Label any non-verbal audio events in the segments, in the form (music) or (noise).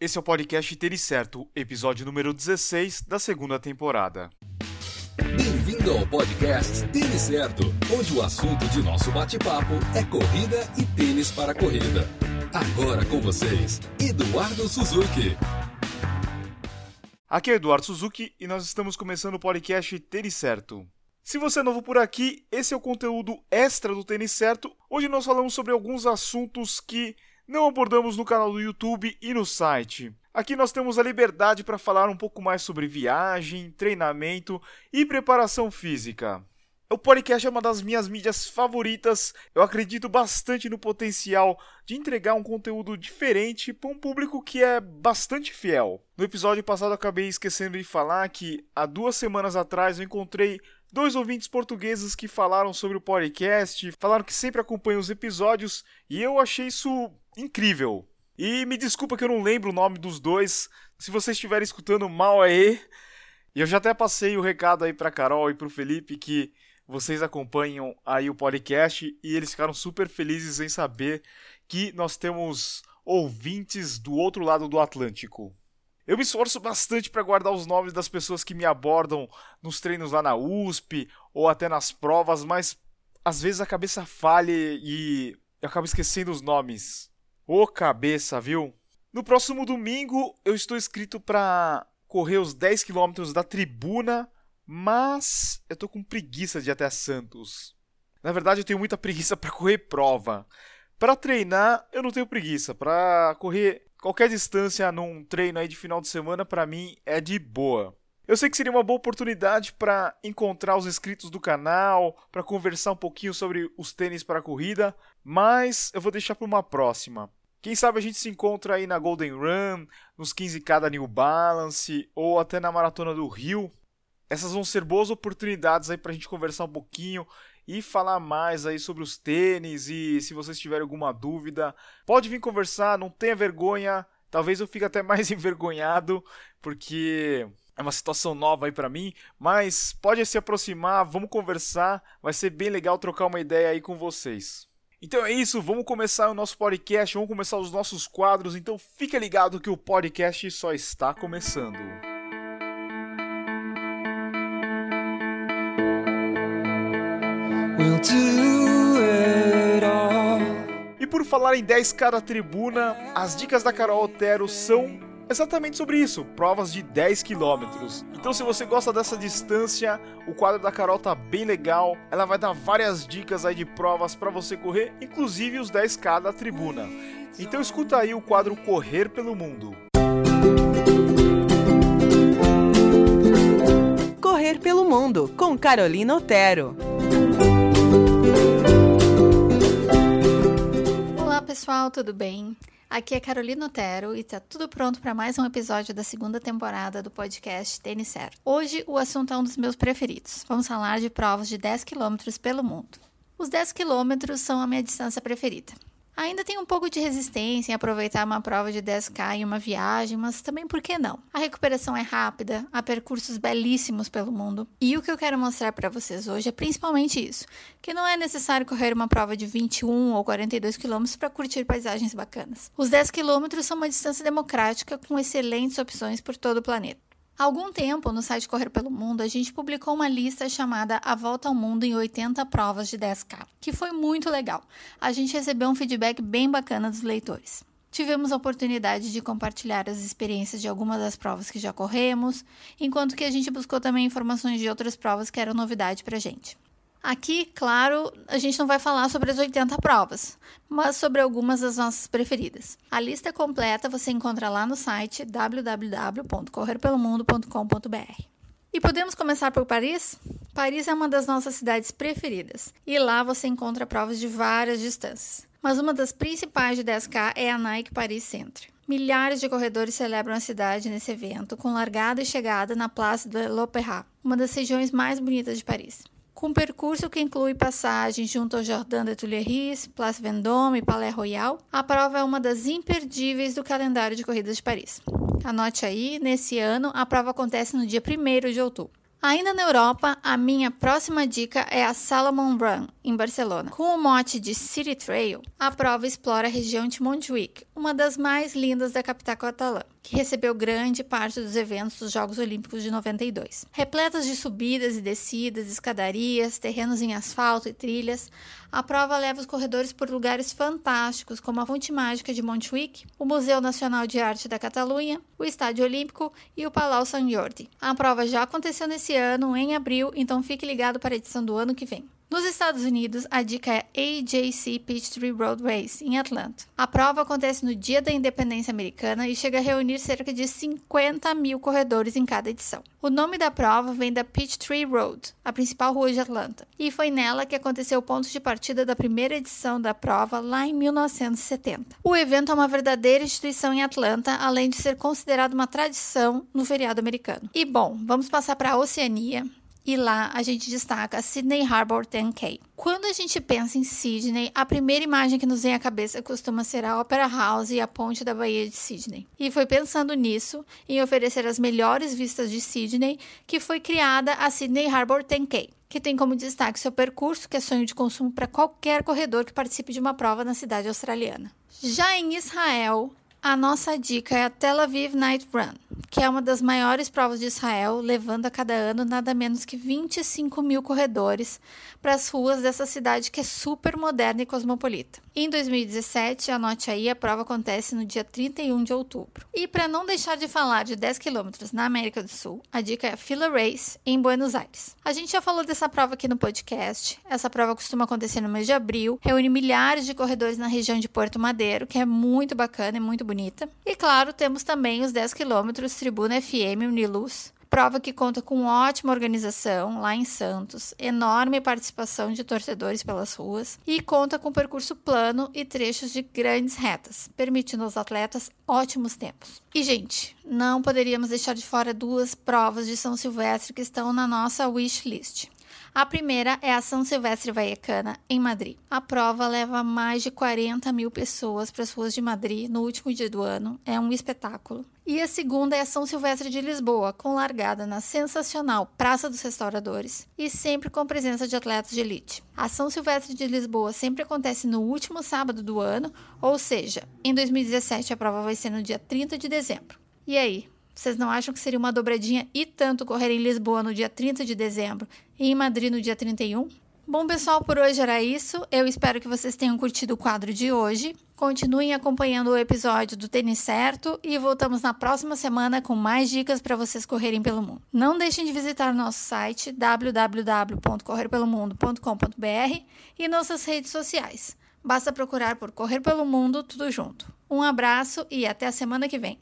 Esse é o podcast Tênis Certo, episódio número 16 da segunda temporada. Bem-vindo ao podcast Tênis Certo, onde o assunto de nosso bate-papo é corrida e tênis para corrida. Agora com vocês, Eduardo Suzuki. Aqui é Eduardo Suzuki e nós estamos começando o podcast Tênis Certo. Se você é novo por aqui, esse é o conteúdo extra do Tênis Certo, onde nós falamos sobre alguns assuntos que não abordamos no canal do YouTube e no site. Aqui nós temos a liberdade para falar um pouco mais sobre viagem, treinamento e preparação física. O podcast é uma das minhas mídias favoritas. Eu acredito bastante no potencial de entregar um conteúdo diferente para um público que é bastante fiel. No episódio passado, acabei esquecendo de falar que há duas semanas atrás eu encontrei dois ouvintes portugueses que falaram sobre o podcast, falaram que sempre acompanham os episódios e eu achei isso incrível. E me desculpa que eu não lembro o nome dos dois. Se vocês estiverem escutando mal aí, eu já até passei o recado aí para Carol e para o Felipe que vocês acompanham aí o podcast e eles ficaram super felizes em saber que nós temos ouvintes do outro lado do Atlântico. Eu me esforço bastante para guardar os nomes das pessoas que me abordam nos treinos lá na USP ou até nas provas, mas às vezes a cabeça falha e eu acabo esquecendo os nomes. Ô cabeça, viu? No próximo domingo eu estou inscrito para correr os 10 km da tribuna, mas eu tô com preguiça de ir até Santos. Na verdade, eu tenho muita (laughs) preguiça para correr prova. Para treinar, eu não tenho preguiça. Para correr qualquer distância num treino aí de final de semana, para mim é de boa. Eu sei que seria uma boa oportunidade para encontrar os inscritos do canal, para conversar um pouquinho sobre os tênis para corrida, mas eu vou deixar para uma próxima. Quem sabe a gente se encontra aí na Golden Run, nos 15K da New Balance ou até na Maratona do Rio. Essas vão ser boas oportunidades aí para a gente conversar um pouquinho e falar mais aí sobre os tênis e se vocês tiverem alguma dúvida, pode vir conversar, não tenha vergonha. Talvez eu fique até (laughs) mais envergonhado porque é uma situação nova aí para mim, mas pode se aproximar, vamos conversar, vai ser bem legal trocar uma ideia aí com vocês. Então é isso, vamos começar o nosso podcast, vamos começar os nossos quadros, então fica ligado que o podcast só está começando. We'll e por falar em 10k da tribuna, as dicas da Carol Otero são exatamente sobre isso, provas de 10 quilômetros. Então se você gosta dessa distância, o quadro da Carol tá bem legal. Ela vai dar várias dicas aí de provas para você correr, inclusive os 10k da tribuna. Então escuta aí o quadro Correr pelo Mundo. Correr pelo Mundo com Carolina Otero. Olá pessoal, tudo bem? Aqui é Carolina Otero e está tudo pronto para mais um episódio da segunda temporada do podcast Tênis Certo. Hoje o assunto é um dos meus preferidos. Vamos falar de provas de 10 km pelo mundo. Os 10 km são a minha distância preferida. Ainda tem um pouco de resistência em aproveitar uma prova de 10K em uma viagem, mas também por que não? A recuperação é rápida, há percursos belíssimos pelo mundo. E o que eu quero mostrar para vocês hoje é principalmente isso: que não é necessário correr uma prova de 21 ou 42 quilômetros para curtir paisagens bacanas. Os 10 quilômetros são uma distância democrática com excelentes opções por todo o planeta. Há algum tempo, no site Correr pelo Mundo, a gente publicou uma lista chamada A Volta ao Mundo em 80 Provas de 10K, que foi muito legal. A gente recebeu um feedback bem bacana dos leitores. Tivemos a oportunidade de compartilhar as experiências de algumas das provas que já corremos, enquanto que a gente buscou também informações de outras provas que eram novidade para gente. Aqui, claro, a gente não vai falar sobre as 80 provas, mas sobre algumas das nossas preferidas. A lista completa você encontra lá no site www.correrpelomundo.com.br. E podemos começar por Paris? Paris é uma das nossas cidades preferidas e lá você encontra provas de várias distâncias. Mas uma das principais de 10K é a Nike Paris Centre. Milhares de corredores celebram a cidade nesse evento, com largada e chegada na Place de l'Opéra, uma das regiões mais bonitas de Paris com percurso que inclui passagens junto ao Jardin des Tuileries, Place Vendôme e Palais Royal. A prova é uma das imperdíveis do calendário de corridas de Paris. Anote aí, nesse ano, a prova acontece no dia 1 de outubro. Ainda na Europa, a minha próxima dica é a Salomon Run, em Barcelona. Com o mote de City Trail, a prova explora a região de Montjuic, uma das mais lindas da capital catalã, que recebeu grande parte dos eventos dos Jogos Olímpicos de 92. Repletas de subidas e descidas, escadarias, terrenos em asfalto e trilhas, a prova leva os corredores por lugares fantásticos, como a Fonte Mágica de Montjuic, o Museu Nacional de Arte da Catalunha, o Estádio Olímpico e o Palau Sant Jordi. A prova já aconteceu nesse ano, em abril, então fique ligado para a edição do ano que vem. Nos Estados Unidos, a dica é AJC Peachtree Road Race, em Atlanta. A prova acontece no dia da independência americana e chega a reunir cerca de 50 mil corredores em cada edição. O nome da prova vem da Peachtree Road, a principal rua de Atlanta, e foi nela que aconteceu o ponto de partida da primeira edição da prova lá em 1970. O evento é uma verdadeira instituição em Atlanta, além de ser considerado uma tradição no feriado americano. E bom, vamos passar para a Oceania, e lá a gente destaca Sydney Harbour 10K. Quando a gente pensa em Sydney, a primeira imagem que nos vem à cabeça costuma ser a Opera House e a ponte da Baía de Sydney. E foi pensando nisso, em oferecer as melhores vistas de Sydney, que foi criada a Sydney Harbour 10K que tem como destaque seu percurso, que é sonho de consumo para qualquer corredor que participe de uma prova na cidade australiana. Já em Israel, a nossa dica é a Tel Aviv Night Run, que é uma das maiores provas de Israel, levando a cada ano nada menos que 25 mil corredores para as ruas dessa cidade que é super moderna e cosmopolita. Em 2017, anote aí, a prova acontece no dia 31 de outubro. E para não deixar de falar de 10 quilômetros na América do Sul, a dica é a Fila Race em Buenos Aires. A gente já falou dessa prova aqui no podcast. Essa prova costuma acontecer no mês de abril, reúne milhares de corredores na região de Porto Madeiro, que é muito bacana e muito bonita. E claro, temos também os 10 quilômetros Tribuna FM Uniluz, Prova que conta com ótima organização lá em Santos, enorme participação de torcedores pelas ruas e conta com percurso plano e trechos de grandes retas, permitindo aos atletas ótimos tempos. E, gente, não poderíamos deixar de fora duas provas de São Silvestre que estão na nossa wish list. A primeira é a São Silvestre Vallecana, em Madrid. A prova leva mais de 40 mil pessoas para as ruas de Madrid no último dia do ano. É um espetáculo. E a segunda é a São Silvestre de Lisboa, com largada na sensacional Praça dos Restauradores e sempre com presença de atletas de elite. A São Silvestre de Lisboa sempre acontece no último sábado do ano, ou seja, em 2017 a prova vai ser no dia 30 de dezembro. E aí, vocês não acham que seria uma dobradinha e tanto correr em Lisboa no dia 30 de dezembro e em Madrid no dia 31? Bom, pessoal, por hoje era isso. Eu espero que vocês tenham curtido o quadro de hoje. Continuem acompanhando o episódio do Tênis Certo e voltamos na próxima semana com mais dicas para vocês correrem pelo mundo. Não deixem de visitar nosso site www.correrpelomundo.com.br e nossas redes sociais. Basta procurar por Correr pelo Mundo tudo junto. Um abraço e até a semana que vem.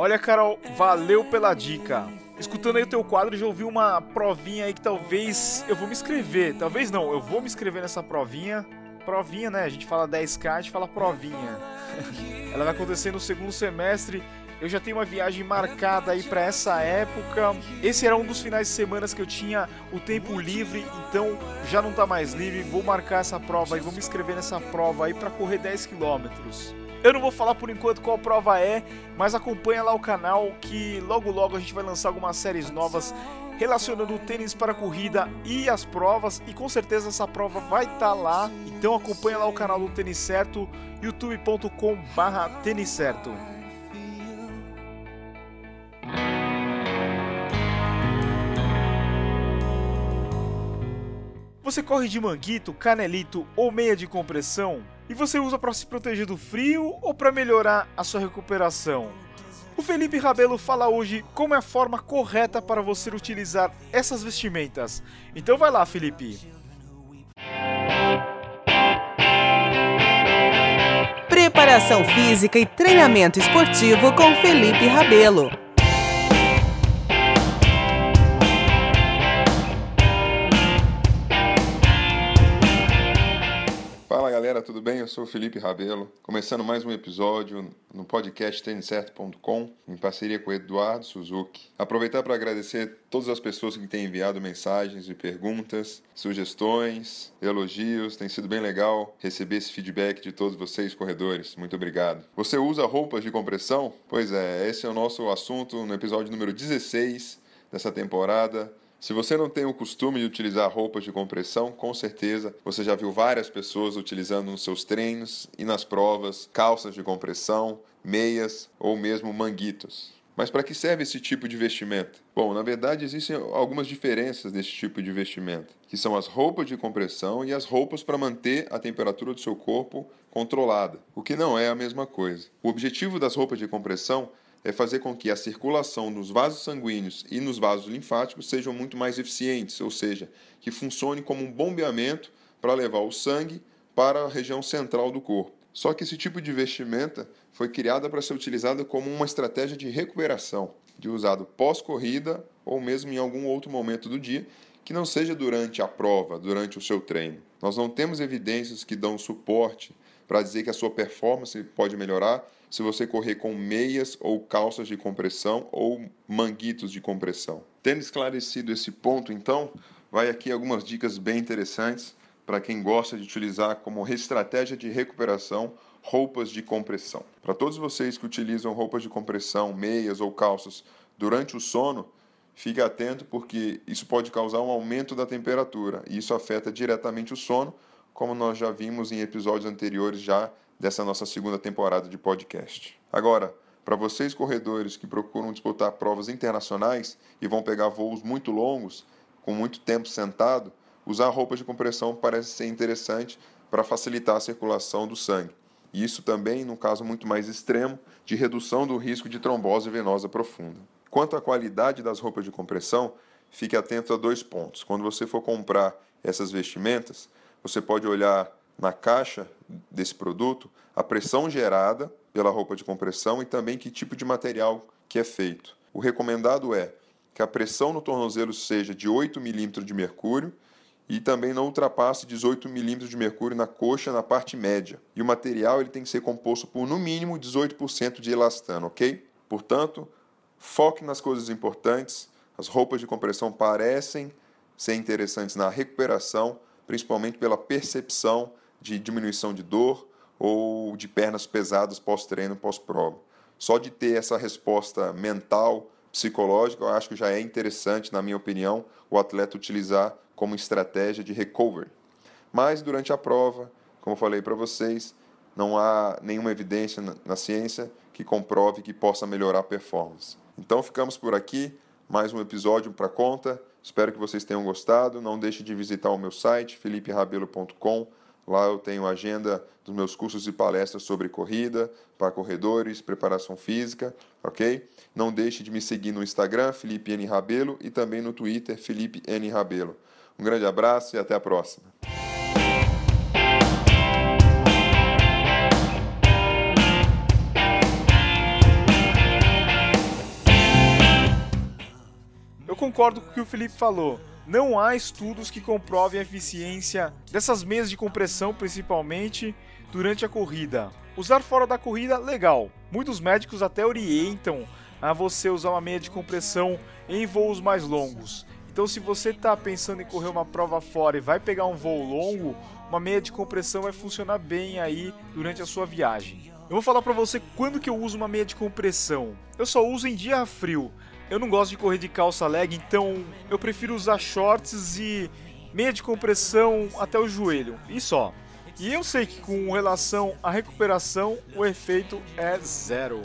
Olha, Carol, valeu pela dica. Escutando aí o teu quadro, já ouvi uma provinha aí que talvez eu vou me inscrever. Talvez não, eu vou me inscrever nessa provinha. Provinha, né? A gente fala 10k, a gente fala provinha. (laughs) Ela vai acontecer no segundo semestre. Eu já tenho uma viagem marcada aí para essa época. Esse era um dos finais de semana que eu tinha o tempo livre, então já não tá mais livre. Vou marcar essa prova aí, vou me inscrever nessa prova aí para correr 10 quilômetros. Eu não vou falar por enquanto qual prova é, mas acompanha lá o canal que logo logo a gente vai lançar algumas séries novas relacionando o tênis para a corrida e as provas e com certeza essa prova vai estar tá lá. Então acompanha lá o canal do Tênis Certo, youtube.com/tênis certo. Você corre de manguito, canelito ou meia de compressão? E você usa para se proteger do frio ou para melhorar a sua recuperação? O Felipe Rabelo fala hoje como é a forma correta para você utilizar essas vestimentas. Então vai lá, Felipe. Preparação física e treinamento esportivo com Felipe Rabelo. Galera, tudo bem? Eu sou o Felipe Rabelo, começando mais um episódio no podcast têniscerto.com, em parceria com o Eduardo Suzuki. Aproveitar para agradecer todas as pessoas que têm enviado mensagens e perguntas, sugestões, elogios. Tem sido bem legal receber esse feedback de todos vocês, corredores. Muito obrigado. Você usa roupas de compressão? Pois é, esse é o nosso assunto no episódio número 16 dessa temporada Se você não tem o costume de utilizar roupas de compressão, com certeza você já viu várias pessoas utilizando nos seus treinos e nas provas calças de compressão, meias ou mesmo manguitos. Mas para que serve esse tipo de vestimenta? Bom, na verdade existem algumas diferenças nesse tipo de vestimenta, que são as roupas de compressão e as roupas para manter a temperatura do seu corpo controlada, o que não é a mesma coisa. O objetivo das roupas de compressão é fazer com que a circulação nos vasos sanguíneos e nos vasos linfáticos sejam muito mais eficientes, ou seja, que funcione como um bombeamento para levar o sangue para a região central do corpo. Só que esse tipo de vestimenta foi criada para ser utilizada como uma estratégia de recuperação, de usado pós-corrida ou mesmo em algum outro momento do dia, que não seja durante a prova, durante o seu treino. Nós não temos evidências que dão suporte para dizer que a sua performance pode melhorar se você correr com meias ou calças de compressão ou manguitos de compressão. Tendo esclarecido esse ponto, então, vai aqui algumas dicas bem interessantes para quem gosta de utilizar como estratégia de recuperação roupas de compressão. Para todos vocês que utilizam roupas de compressão, meias ou calças durante o sono, fique atento porque isso pode causar um aumento da temperatura e isso afeta diretamente o sono, como nós já vimos em episódios anteriores já dessa nossa segunda temporada de podcast. Agora, para vocês corredores que procuram disputar provas internacionais e vão pegar voos muito longos, com muito tempo sentado, usar roupas de compressão parece ser interessante para facilitar a circulação do sangue. E isso também, num caso muito mais extremo, de redução do risco de trombose venosa profunda. Quanto à qualidade das roupas de compressão, fique atento a dois pontos. Quando você for comprar essas vestimentas, você pode olhar na caixa desse produto a pressão gerada pela roupa de compressão e também que tipo de material que é feito. O recomendado é que a pressão no tornozelo seja de 8 milímetros de mercúrio e também não ultrapasse 18 milímetros de mercúrio na coxa na parte média. E o material ele tem que ser composto por no mínimo 18% de elastano, ok? Portanto, foque nas coisas importantes. As roupas de compressão parecem ser interessantes na recuperação, principalmente pela percepção de diminuição de dor ou de pernas pesadas pós-treino, pós-prova. Só de ter essa resposta mental, psicológica, eu acho que já é interessante, na minha opinião, o atleta utilizar como estratégia de recovery. Mas durante a prova, como eu falei para vocês, não há nenhuma evidência na ciência que comprove que possa melhorar a performance. Então ficamos por aqui, mais um episódio para conta. Espero que vocês tenham gostado. Não deixe de visitar o meu site, feliperabelo.com. Lá eu tenho a agenda dos meus cursos e palestras sobre corrida, para corredores, preparação física, ok? Não deixe de me seguir no Instagram, Felipe N. Rabelo, e também no Twitter, Felipe N. Rabelo. Um grande abraço e até a próxima. concordo com o que o Felipe falou. Não há estudos que comprovem a eficiência dessas meias de compressão, principalmente durante a corrida. Usar fora da corrida, legal. Muitos médicos até orientam a você usar uma meia de compressão em voos mais longos. Então, se você está pensando em correr uma prova fora e vai pegar um voo longo, uma meia de compressão vai funcionar bem aí durante a sua viagem. Eu vou falar para você quando que eu uso uma meia de compressão. Eu só uso em dia frio. Eu não gosto de correr de calça leg, então eu prefiro usar shorts e meia de compressão até o joelho, e só. E eu sei que com relação à recuperação, o efeito é zero.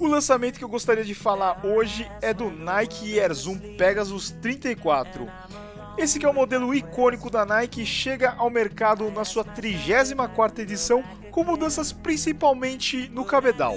O lançamento que eu gostaria de falar hoje é do Nike Air Zoom Pegasus 34. Esse que é o modelo icônico da Nike chega ao mercado na sua 34ª edição com mudanças principalmente no cabedal.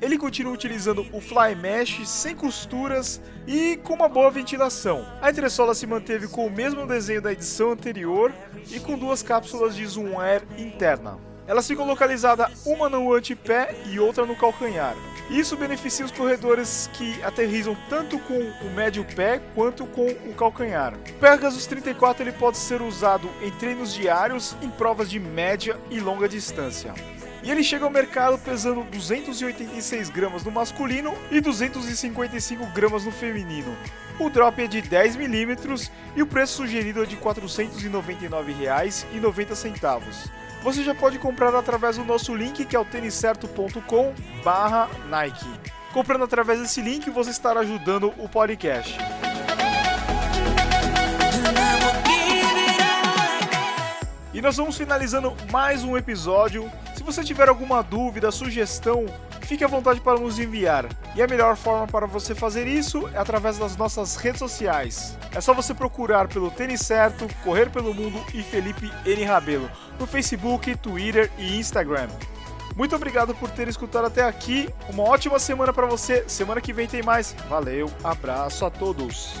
Ele continua utilizando o Fly Mesh sem costuras e com uma boa ventilação. A entressola se manteve com o mesmo desenho da edição anterior e com duas cápsulas de zoom air interna. Elas ficam localizadas uma no antepé e outra no calcanhar. Isso beneficia os corredores que aterrizam tanto com o médio pé quanto com o calcanhar. O Pegasus 34 ele pode ser usado em treinos diários em provas de média e longa distância. E ele chega ao mercado pesando 286 gramas no masculino e 255 gramas no feminino. O drop é de 10 milímetros e o preço sugerido é de R$ 499,90. Você já pode comprar através do nosso link que é o têniscerto.com barra Nike. Comprando através desse link, você estará ajudando o podcast. E nós vamos finalizando mais um episódio. Se você tiver alguma dúvida, sugestão, fique à vontade para nos enviar. E a melhor forma para você fazer isso é através das nossas redes sociais. É só você procurar pelo Tênis Certo, Correr pelo Mundo e Felipe N. Rabelo no Facebook, Twitter e Instagram. Muito obrigado por ter escutado até aqui. Uma ótima semana para você. Semana que vem tem mais. Valeu, abraço a todos.